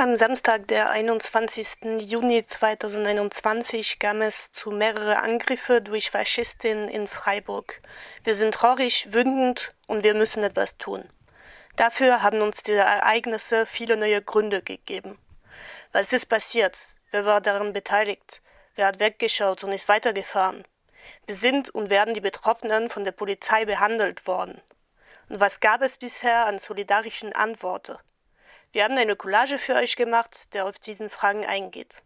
Am Samstag, der 21. Juni 2021, kam es zu mehreren Angriffen durch Faschisten in Freiburg. Wir sind traurig, wütend und wir müssen etwas tun. Dafür haben uns diese Ereignisse viele neue Gründe gegeben. Was ist passiert? Wer war daran beteiligt? Wer hat weggeschaut und ist weitergefahren? Wie sind und werden die Betroffenen von der Polizei behandelt worden? Und was gab es bisher an solidarischen Antworten? Wir haben eine Collage für euch gemacht, der auf diesen Fragen eingeht.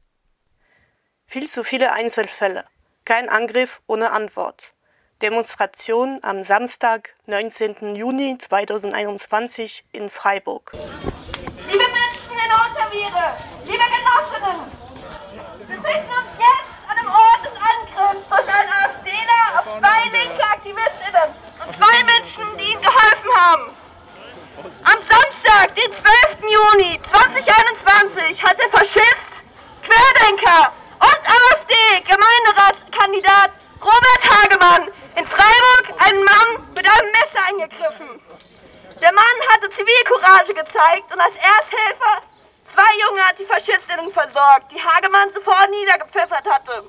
Viel zu viele Einzelfälle. Kein Angriff ohne Antwort. Demonstration am Samstag, 19. Juni 2021 in Freiburg. Liebe Menschen in Unterviere, liebe Genossinnen, wir befinden uns jetzt an dem Ort des Angriffs durch einen AfDler auf zwei linke AktivistInnen und zwei Menschen, die ihnen geholfen haben. Am Samstag, den 12. Juni 2021, hat der Faschist, Querdenker und AfD-Gemeinderatskandidat Robert Hagemann in Freiburg einen Mann mit einem Messer angegriffen. Der Mann hatte Zivilcourage gezeigt und als Ersthelfer zwei junge Antifaschistinnen versorgt, die Hagemann sofort niedergepfeffert hatte.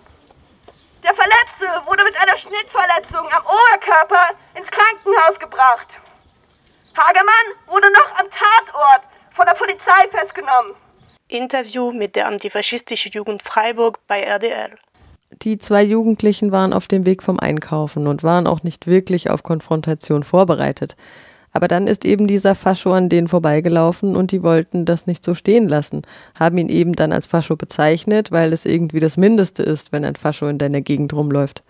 Der Verletzte wurde mit einer Schnittverletzung am Oberkörper ins Krankenhaus gebracht. Hagemann wurde noch am Tatort von der Polizei festgenommen. Interview mit der antifaschistischen Jugend Freiburg bei RDL. Die zwei Jugendlichen waren auf dem Weg vom Einkaufen und waren auch nicht wirklich auf Konfrontation vorbereitet. Aber dann ist eben dieser Fascho an denen vorbeigelaufen und die wollten das nicht so stehen lassen, haben ihn eben dann als Fascho bezeichnet, weil es irgendwie das Mindeste ist, wenn ein Fascho in deiner Gegend rumläuft.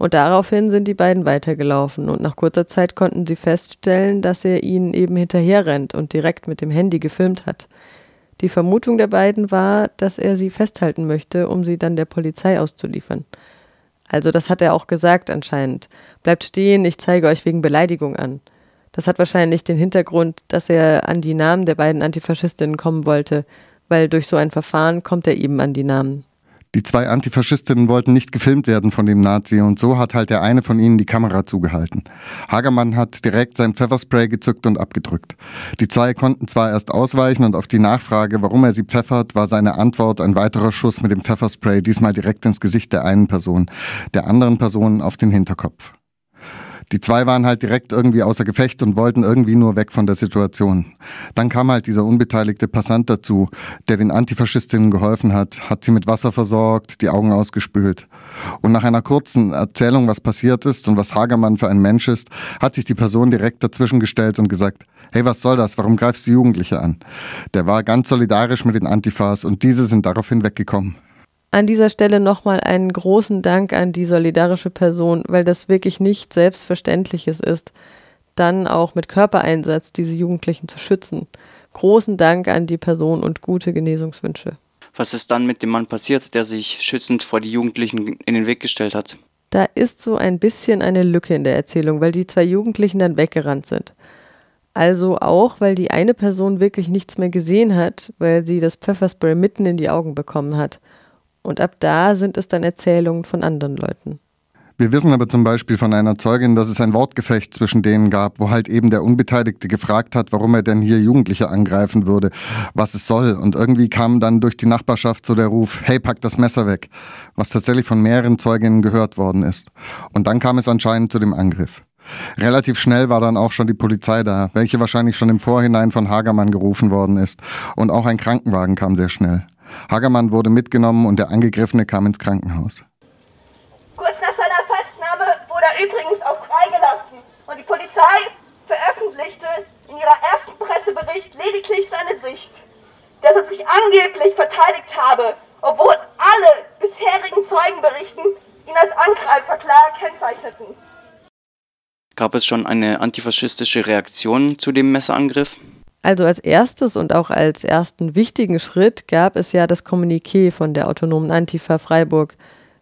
Und daraufhin sind die beiden weitergelaufen und nach kurzer Zeit konnten sie feststellen, dass er ihnen eben hinterherrennt und direkt mit dem Handy gefilmt hat. Die Vermutung der beiden war, dass er sie festhalten möchte, um sie dann der Polizei auszuliefern. Also das hat er auch gesagt anscheinend. Bleibt stehen, ich zeige euch wegen Beleidigung an. Das hat wahrscheinlich den Hintergrund, dass er an die Namen der beiden Antifaschistinnen kommen wollte, weil durch so ein Verfahren kommt er eben an die Namen. Die zwei Antifaschistinnen wollten nicht gefilmt werden von dem Nazi und so hat halt der eine von ihnen die Kamera zugehalten. Hagermann hat direkt sein Pfefferspray gezückt und abgedrückt. Die zwei konnten zwar erst ausweichen und auf die Nachfrage, warum er sie pfeffert, war seine Antwort ein weiterer Schuss mit dem Pfefferspray, diesmal direkt ins Gesicht der einen Person, der anderen Person auf den Hinterkopf. Die zwei waren halt direkt irgendwie außer Gefecht und wollten irgendwie nur weg von der Situation. Dann kam halt dieser unbeteiligte Passant dazu, der den Antifaschistinnen geholfen hat, hat sie mit Wasser versorgt, die Augen ausgespült. Und nach einer kurzen Erzählung, was passiert ist und was Hagermann für ein Mensch ist, hat sich die Person direkt dazwischen gestellt und gesagt, hey, was soll das? Warum greifst du Jugendliche an? Der war ganz solidarisch mit den Antifas und diese sind daraufhin weggekommen. An dieser Stelle nochmal einen großen Dank an die solidarische Person, weil das wirklich nicht Selbstverständliches ist, dann auch mit Körpereinsatz diese Jugendlichen zu schützen. Großen Dank an die Person und gute Genesungswünsche. Was ist dann mit dem Mann passiert, der sich schützend vor die Jugendlichen in den Weg gestellt hat? Da ist so ein bisschen eine Lücke in der Erzählung, weil die zwei Jugendlichen dann weggerannt sind. Also auch, weil die eine Person wirklich nichts mehr gesehen hat, weil sie das Pfefferspray mitten in die Augen bekommen hat. Und ab da sind es dann Erzählungen von anderen Leuten. Wir wissen aber zum Beispiel von einer Zeugin, dass es ein Wortgefecht zwischen denen gab, wo halt eben der Unbeteiligte gefragt hat, warum er denn hier Jugendliche angreifen würde, was es soll. Und irgendwie kam dann durch die Nachbarschaft so der Ruf, hey, pack das Messer weg, was tatsächlich von mehreren Zeuginnen gehört worden ist. Und dann kam es anscheinend zu dem Angriff. Relativ schnell war dann auch schon die Polizei da, welche wahrscheinlich schon im Vorhinein von Hagermann gerufen worden ist. Und auch ein Krankenwagen kam sehr schnell. Hagermann wurde mitgenommen und der Angegriffene kam ins Krankenhaus. Kurz nach seiner Festnahme wurde er übrigens auch freigelassen und die Polizei veröffentlichte in ihrer ersten Pressebericht lediglich seine Sicht, dass er sich angeblich verteidigt habe, obwohl alle bisherigen Zeugenberichten ihn als Angreifer klar kennzeichneten. Gab es schon eine antifaschistische Reaktion zu dem Messerangriff? Also als erstes und auch als ersten wichtigen Schritt gab es ja das Kommuniqué von der autonomen Antifa Freiburg,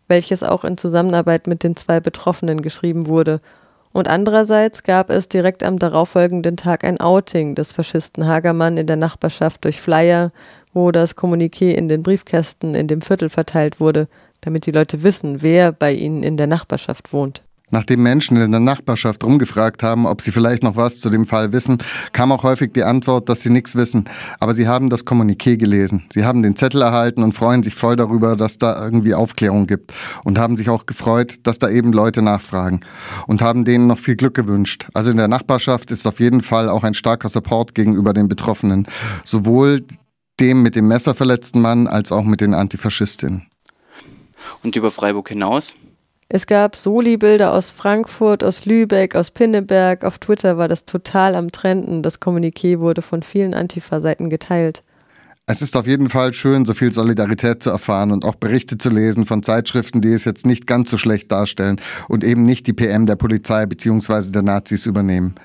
welches auch in Zusammenarbeit mit den zwei Betroffenen geschrieben wurde. Und andererseits gab es direkt am darauffolgenden Tag ein Outing des Faschisten Hagermann in der Nachbarschaft durch Flyer, wo das Kommuniqué in den Briefkästen in dem Viertel verteilt wurde, damit die Leute wissen, wer bei ihnen in der Nachbarschaft wohnt. Nachdem Menschen in der Nachbarschaft rumgefragt haben, ob sie vielleicht noch was zu dem Fall wissen, kam auch häufig die Antwort, dass sie nichts wissen. Aber sie haben das Kommuniqué gelesen. Sie haben den Zettel erhalten und freuen sich voll darüber, dass da irgendwie Aufklärung gibt. Und haben sich auch gefreut, dass da eben Leute nachfragen. Und haben denen noch viel Glück gewünscht. Also in der Nachbarschaft ist auf jeden Fall auch ein starker Support gegenüber den Betroffenen. Sowohl dem mit dem Messer verletzten Mann als auch mit den Antifaschistinnen. Und über Freiburg hinaus? Es gab Soli-Bilder aus Frankfurt, aus Lübeck, aus Pinneberg. Auf Twitter war das total am Trenden. Das Kommuniqué wurde von vielen Antifa-Seiten geteilt. Es ist auf jeden Fall schön, so viel Solidarität zu erfahren und auch Berichte zu lesen von Zeitschriften, die es jetzt nicht ganz so schlecht darstellen und eben nicht die PM der Polizei bzw. der Nazis übernehmen.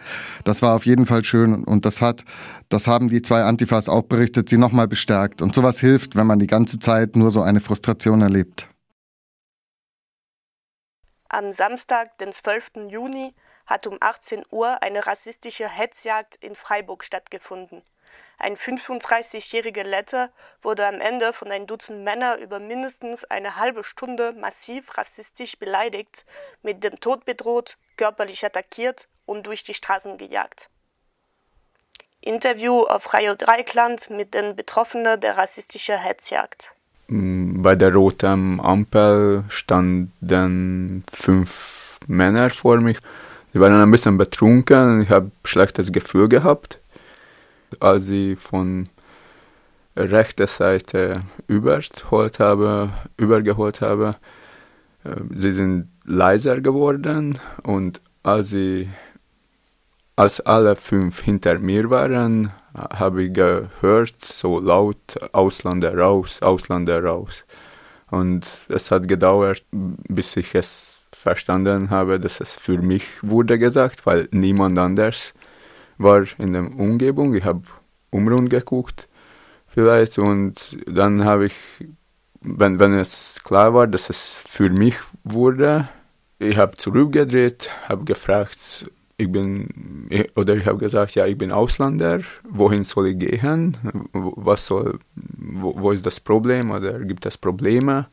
Das war auf jeden Fall schön und das hat, das haben die zwei Antifas auch berichtet, sie nochmal bestärkt. Und sowas hilft, wenn man die ganze Zeit nur so eine Frustration erlebt. Am Samstag, den 12. Juni, hat um 18 Uhr eine rassistische Hetzjagd in Freiburg stattgefunden. Ein 35-jähriger Letter wurde am Ende von ein Dutzend Männern über mindestens eine halbe Stunde massiv rassistisch beleidigt, mit dem Tod bedroht, körperlich attackiert und durch die Straßen gejagt. Interview auf Radio Dreikland mit den Betroffenen der rassistischen Hetzjagd. Bei der roten Ampel standen fünf Männer vor mich. Sie waren ein bisschen betrunken. Ich habe schlechtes Gefühl gehabt, als sie von rechter Seite übergeholt habe, übergeholt habe. Sie sind leiser geworden und als sie als alle fünf hinter mir waren, habe ich gehört, so laut, Ausländer raus, Ausländer raus. Und es hat gedauert, bis ich es verstanden habe, dass es für mich wurde gesagt, weil niemand anders war in der Umgebung. Ich habe umrund geguckt vielleicht und dann habe ich, wenn, wenn es klar war, dass es für mich wurde, ich habe zurückgedreht, habe gefragt, ich bin, oder ich habe gesagt, ja, ich bin Ausländer, wohin soll ich gehen? Was soll, wo, wo ist das Problem oder gibt es Probleme?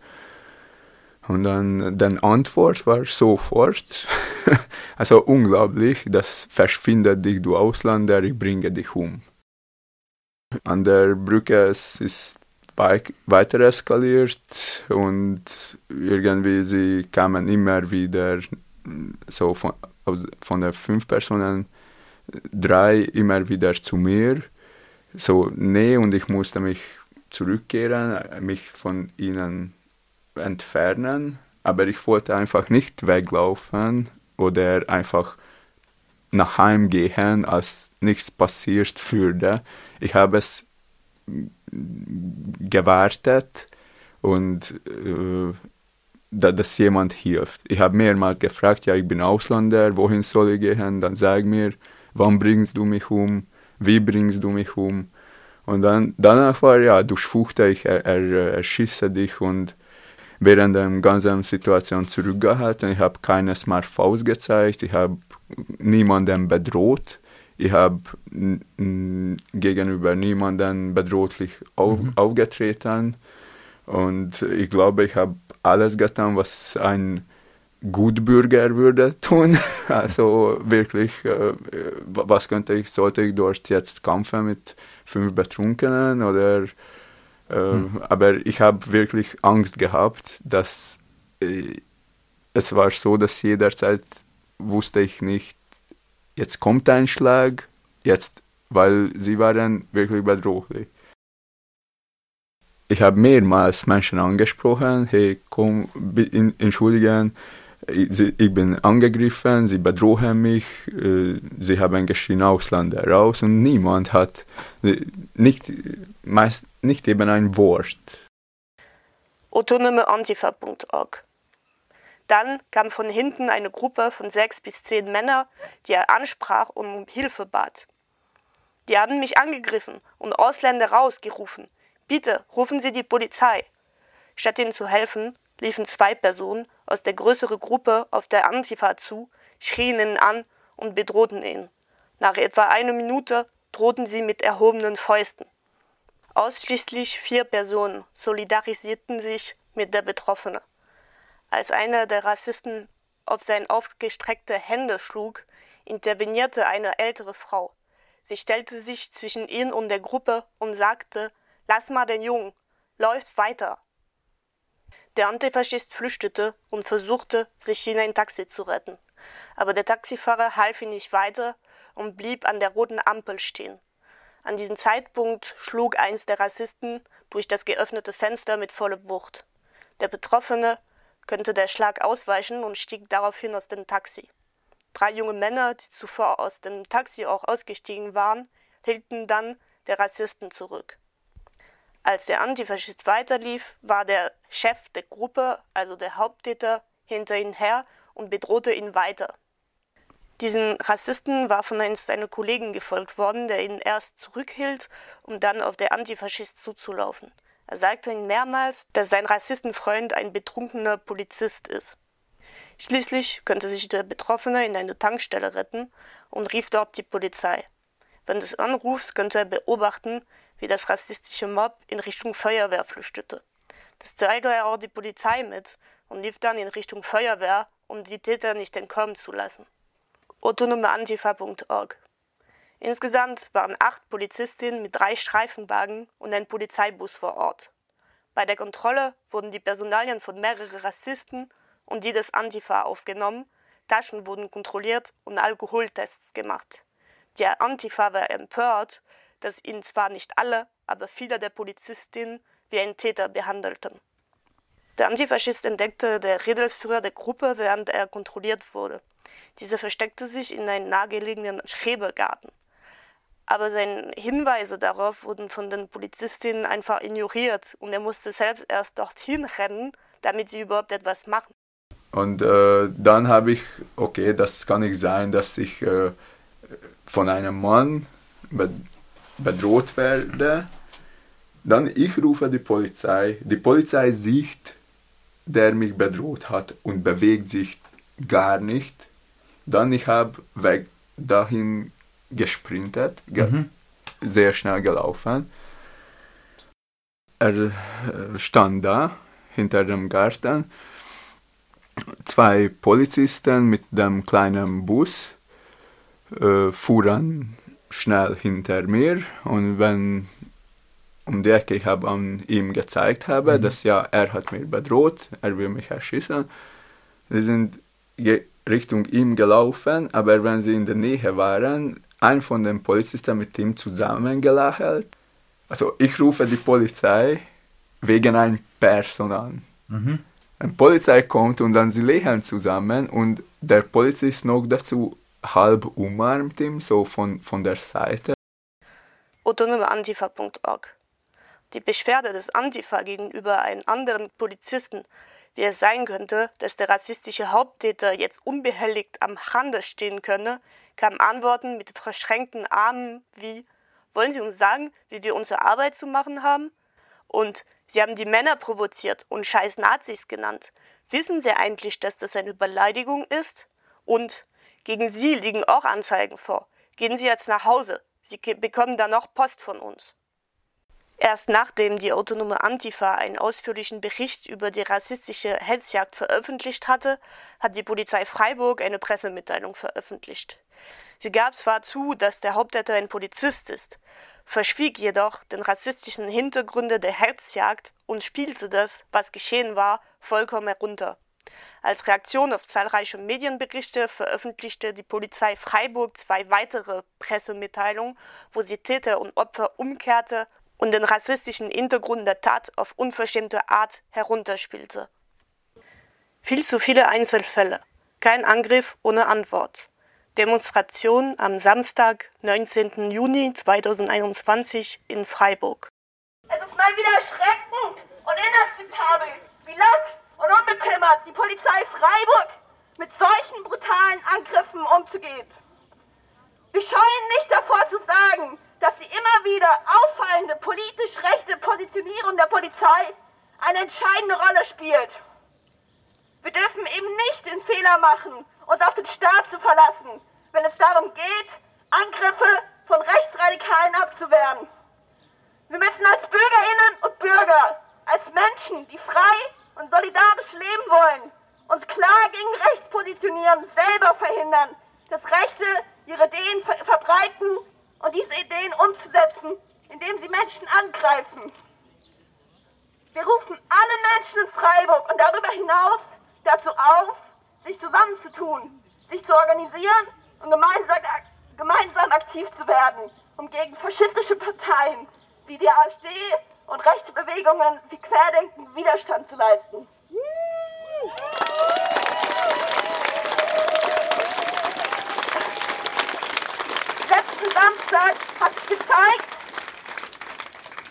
Und dann, dann Antwort war sofort, also unglaublich, das verschwindet dich, du Ausländer, ich bringe dich um. An der Brücke ist weiter eskaliert und irgendwie sie kamen immer wieder so von, von den fünf Personen drei immer wieder zu mir, so nee, und ich musste mich zurückkehren, mich von ihnen entfernen, aber ich wollte einfach nicht weglaufen oder einfach nach Heim gehen, als nichts passiert würde. Ich habe es gewartet und äh, da, dass jemand hilft. Ich habe mehrmals gefragt, ja, ich bin Ausländer, wohin soll ich gehen? Dann sag mir, wann bringst du mich um? Wie bringst du mich um? Und dann danach war ja, durchfuchte ich, er, er, erschieße dich und während der ganzen Situation zurückgehalten. Ich habe keine Smart Faust gezeigt, ich habe niemanden bedroht. Ich habe gegenüber niemanden bedrohlich auf, mhm. aufgetreten. Und ich glaube, ich habe alles getan, was ein Gutbürger würde tun. Also wirklich, äh, was könnte ich, sollte ich dort jetzt kämpfen mit fünf Betrunkenen oder äh, hm. aber ich habe wirklich Angst gehabt, dass äh, es war so, dass jederzeit wusste ich nicht, jetzt kommt ein Schlag, jetzt, weil sie waren wirklich bedrohlich ich habe mehrmals Menschen angesprochen, hey, komm, entschuldigen, ich bin angegriffen, sie bedrohen mich, äh, sie haben geschrien Ausländer raus und niemand hat äh, nicht, meist, nicht eben ein Wort. Autonomeantifa.org Dann kam von hinten eine Gruppe von sechs bis zehn Männern, die er ansprach und um Hilfe bat. Die haben mich angegriffen und Ausländer rausgerufen. Bitte, rufen Sie die Polizei. Statt ihnen zu helfen, liefen zwei Personen aus der größeren Gruppe auf der Antifa zu, schrien ihn an und bedrohten ihn. Nach etwa einer Minute drohten sie mit erhobenen Fäusten. Ausschließlich vier Personen solidarisierten sich mit der Betroffenen. Als einer der Rassisten auf seine aufgestreckte Hände schlug, intervenierte eine ältere Frau. Sie stellte sich zwischen ihn und der Gruppe und sagte, Lass mal den Jungen, läuft weiter. Der Antifaschist flüchtete und versuchte, sich in ein Taxi zu retten. Aber der Taxifahrer half ihm nicht weiter und blieb an der roten Ampel stehen. An diesem Zeitpunkt schlug eins der Rassisten durch das geöffnete Fenster mit voller Wucht. Der Betroffene könnte der Schlag ausweichen und stieg daraufhin aus dem Taxi. Drei junge Männer, die zuvor aus dem Taxi auch ausgestiegen waren, hielten dann der Rassisten zurück. Als der Antifaschist weiterlief, war der Chef der Gruppe, also der Haupttäter, hinter ihm her und bedrohte ihn weiter. Diesen Rassisten war von eines seiner Kollegen gefolgt worden, der ihn erst zurückhielt, um dann auf der Antifaschist zuzulaufen. Er sagte ihm mehrmals, dass sein Rassistenfreund ein betrunkener Polizist ist. Schließlich könnte sich der Betroffene in eine Tankstelle retten und rief dort die Polizei. Während des Anrufs könnte er beobachten, wie das rassistische Mob in Richtung Feuerwehr flüchtete. Das teilte er auch die Polizei mit und lief dann in Richtung Feuerwehr, um die Täter nicht entkommen zu lassen. Autonomeantifa.org Insgesamt waren acht Polizistinnen mit drei Streifenwagen und ein Polizeibus vor Ort. Bei der Kontrolle wurden die Personalien von mehreren Rassisten und die des Antifa aufgenommen, Taschen wurden kontrolliert und Alkoholtests gemacht. Der Antifa war empört, dass ihn zwar nicht alle, aber viele der Polizistinnen wie ein Täter behandelten. Der Antifaschist entdeckte der Redelsführer der Gruppe, während er kontrolliert wurde. Dieser versteckte sich in einem nahegelegenen Schrebergarten. Aber seine Hinweise darauf wurden von den Polizistinnen einfach ignoriert und er musste selbst erst dorthin rennen, damit sie überhaupt etwas machen. Und äh, dann habe ich, okay, das kann nicht sein, dass ich äh, von einem Mann bedroht werde. Dann ich rufe die Polizei. Die Polizei sieht, der mich bedroht hat und bewegt sich gar nicht. Dann ich habe weg dahin gesprintet, ge mhm. sehr schnell gelaufen. Er äh, stand da hinter dem Garten zwei Polizisten mit dem kleinen Bus äh, fuhren schnell hinter mir und wenn um die Ecke ich habe an ihm gezeigt habe, mhm. dass ja er hat mich bedroht, er will mich erschießen. Sie sind Richtung ihm gelaufen, aber wenn sie in der Nähe waren, ein von den Polizisten mit ihm zusammengelachelt. Also ich rufe die Polizei wegen einer Person an. Mhm. Eine Polizei kommt und dann sie lächeln zusammen und der Polizist noch dazu halb umarmt ihn, so von, von der Seite. Autonomeantifa.org Die Beschwerde des Antifa gegenüber einem anderen Polizisten, wie es sein könnte, dass der rassistische Haupttäter jetzt unbehelligt am Rande stehen könne, kam Antworten mit verschränkten Armen wie Wollen Sie uns sagen, wie wir unsere Arbeit zu machen haben? Und Sie haben die Männer provoziert und scheiß Nazis genannt. Wissen Sie eigentlich, dass das eine Beleidigung ist? Und gegen Sie liegen auch Anzeigen vor. Gehen Sie jetzt nach Hause. Sie bekommen dann noch Post von uns. Erst nachdem die autonome Antifa einen ausführlichen Bericht über die rassistische Hetzjagd veröffentlicht hatte, hat die Polizei Freiburg eine Pressemitteilung veröffentlicht. Sie gab zwar zu, dass der Haupttäter ein Polizist ist, verschwieg jedoch den rassistischen Hintergründe der Herzjagd und spielte das, was geschehen war, vollkommen herunter. Als Reaktion auf zahlreiche Medienberichte veröffentlichte die Polizei Freiburg zwei weitere Pressemitteilungen, wo sie Täter und Opfer umkehrte und den rassistischen Hintergrund der Tat auf unverschämte Art herunterspielte. Viel zu viele Einzelfälle. Kein Angriff ohne Antwort. Demonstration am Samstag, 19. Juni 2021 in Freiburg. Es ist mal wieder erschreckend und inakzeptabel, wie lax unbekümmert die Polizei Freiburg mit solchen brutalen Angriffen umzugeht. Wir scheuen nicht davor zu sagen, dass die immer wieder auffallende politisch rechte Positionierung der Polizei eine entscheidende Rolle spielt. Wir dürfen eben nicht den Fehler machen, uns auf den Staat zu verlassen, wenn es darum geht, Angriffe von Rechtsradikalen abzuwehren. Wir müssen als Bürgerinnen und Bürger, als Menschen, die frei und solidarisch leben wollen, uns klar gegen rechts positionieren, selber verhindern, dass Rechte ihre Ideen ver verbreiten und diese Ideen umzusetzen, indem sie Menschen angreifen. Wir rufen alle Menschen in Freiburg und darüber hinaus dazu auf, sich zusammenzutun, sich zu organisieren und gemeinsam, gemeinsam aktiv zu werden, um gegen faschistische Parteien wie die AfD und rechte Bewegungen wie Querdenken Widerstand zu leisten. Letzten Samstag hat sich gezeigt,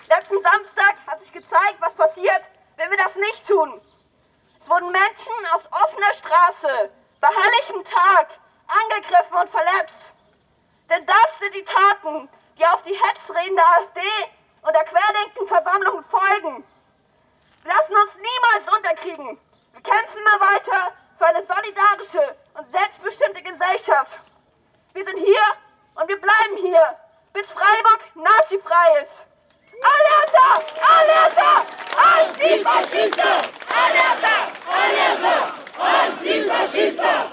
letzten Samstag hat sich gezeigt, was passiert, wenn wir das nicht tun. Es wurden Menschen auf offener Straße bei helligem Tag angegriffen und verletzt. Denn das sind die Taten, die auf die Hetzreden der AfD und der querdenkenden Versammlung folgen. Wir lassen uns niemals unterkriegen. Wir kämpfen immer weiter für eine solidarische und selbstbestimmte Gesellschaft. Wir sind hier und wir bleiben hier, bis Freiburg nazifrei ist. Alerta! Alerta! Antifaschista! Alerta! Alerta! Antifaschista!